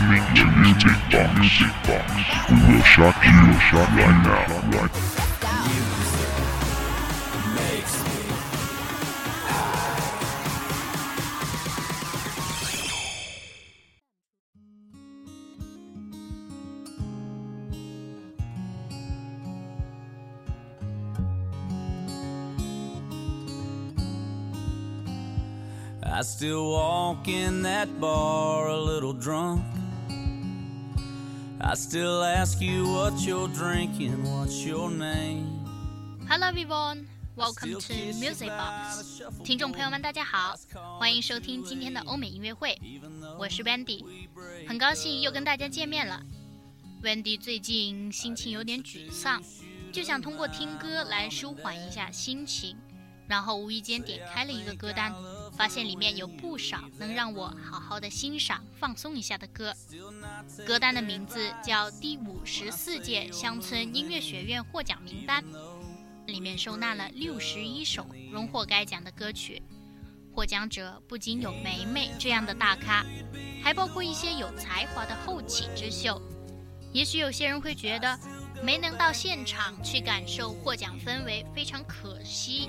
listening to Music Box. Music Box. We will shock you, shock right now. Right I still walk in that bar a little drunk. I still ask you what you're drinking, what's your name? Hello everyone, welcome to Music Box。听众朋友们，大家好，欢迎收听今天的欧美音乐会，我是 Wendy，很高兴又跟大家见面了。Wendy 最近心情有点沮丧，就想通过听歌来舒缓一下心情，然后无意间点开了一个歌单，发现里面有不少能让我好好的欣赏、放松一下的歌。歌单的名字叫第五十四届乡村音乐学院获奖名单。里面收纳了六十一首荣获该奖的歌曲，获奖者不仅有梅梅这样的大咖，还包括一些有才华的后起之秀。也许有些人会觉得没能到现场去感受获奖氛围非常可惜，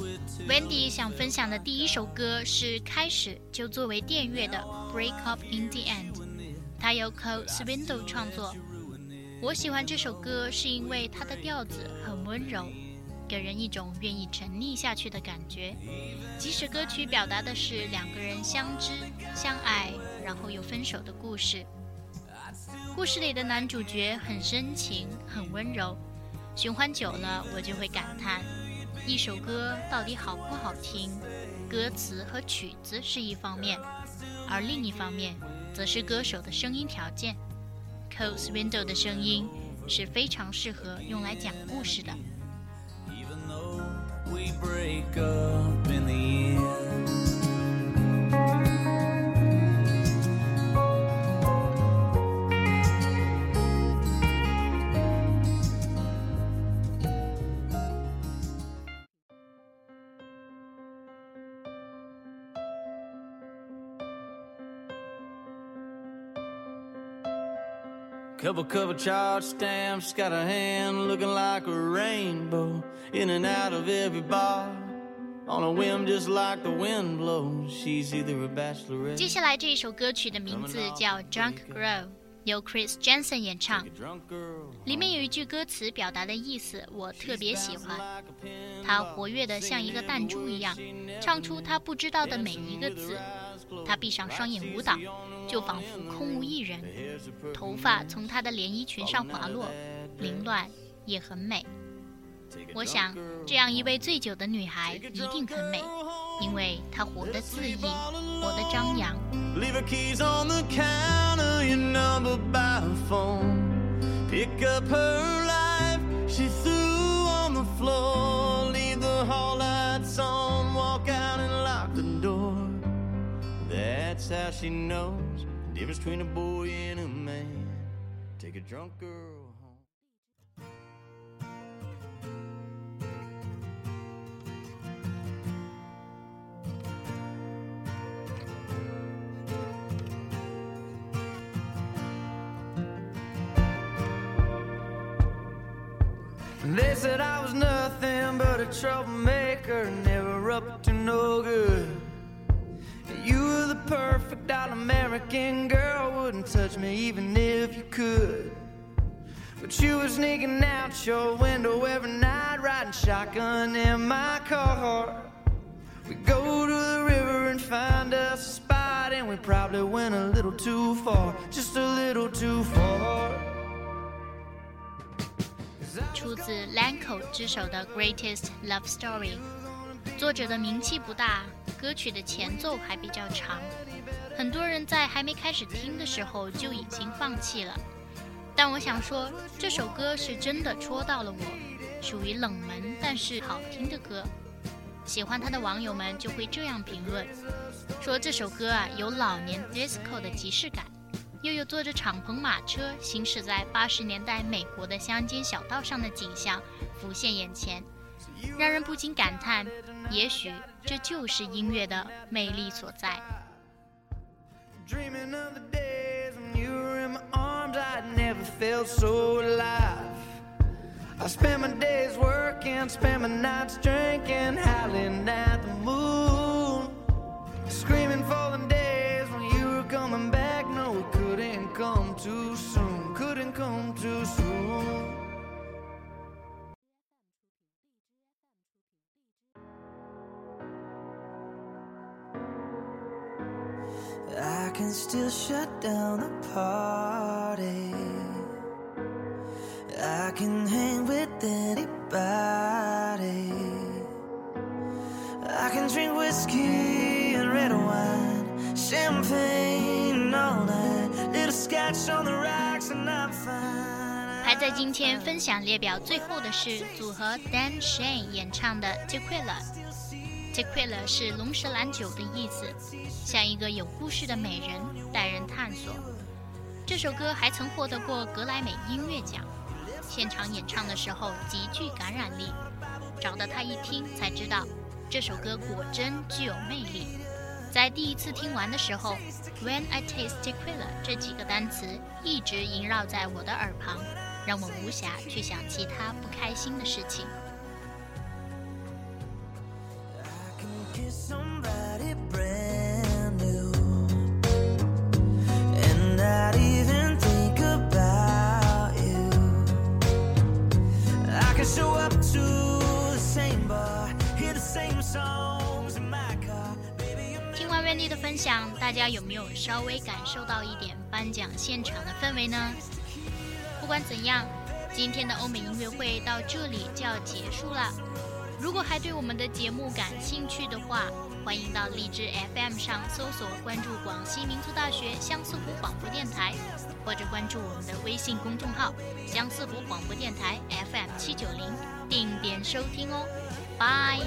Wendy 想分享的第一首歌是开始就作为电乐的《Break Up in the End》，它由 Cole Swindle 创作。我喜欢这首歌是因为它的调子很温柔，给人一种愿意沉溺下去的感觉。即使歌曲表达的是两个人相知、相爱，然后又分手的故事，故事里的男主角很深情、很温柔。循环久了，我就会感叹。一首歌到底好不好听，歌词和曲子是一方面，而另一方面则是歌手的声音条件。Cole Swindle 的声音是非常适合用来讲故事的。Couple couple charge stamps, got a hand looking like a rainbow. In and out of every bar, on a whim just like the wind blows. She's either a bachelorette. 接下来这一首歌曲的名字叫《Drunk Girl》，由 Chris Jensen 演唱。里面有一句歌词表达的意思，我特别喜欢。她活跃的像一个弹珠一样，唱出她不知道的每一个字。她闭上双眼舞蹈，就仿佛空无一人。头发从她的连衣裙上滑落，凌乱也很美。我想，这样一位醉酒的女孩一定很美，因为她活得恣意，活得张扬。That's how she know difference between a boy and a man. Take a drunk girl home. They said I was nothing but a troublemaker, never up to no good. You were the perfect dollar Mary American girl wouldn't touch me even if you could. But you were sneaking out your window every night, riding shotgun in my car. We go to the river and find us a spot, and we probably went a little too far, just a little too far. 出自 Lanco 之手的《Greatest Love Story》，作者的名气不大，歌曲的前奏还比较长， 很多人在还没开始听的时候就已经放弃了。但我想说，这首歌是真的戳到了我，属于冷门但是好听的歌。喜欢它的网友们就会这样评论，说这首歌啊有老年 disco 的即视感。又有坐着敞篷马车行驶在八十年代美国的乡间小道上的景象浮现眼前，让人不禁感叹：也许这就是音乐的魅力所在。dreaming of the days when you were in my arms. I never felt so alive. I spent my days working, spent my nights drinking, howling down. I can still shut down the party. I can hang with anybody. I can drink whiskey and red wine, champagne all night. 排在今天分享列表最后的是组合 Dan Shane 演唱的 Tequila。 Tequila 是龙舌兰酒的意思，像一个有故事的美人，带人探索。这首歌还曾获得过格莱美音乐奖，现场演唱的时候极具感染力。找到他一听才知道，这首歌果真具有魅力。在第一次听完的时候，When I taste tequila 这几个单词一直萦绕在我的耳旁，让我无暇去想其他不开心的事情。的分享，大家有没有稍微感受到一点颁奖现场的氛围呢？不管怎样，今天的欧美音乐会到这里就要结束了。如果还对我们的节目感兴趣的话，欢迎到荔枝 FM 上搜索关注广西民族大学相思湖广播电台，或者关注我们的微信公众号相思湖广播电台 FM 七九零，定点收听哦。Bye。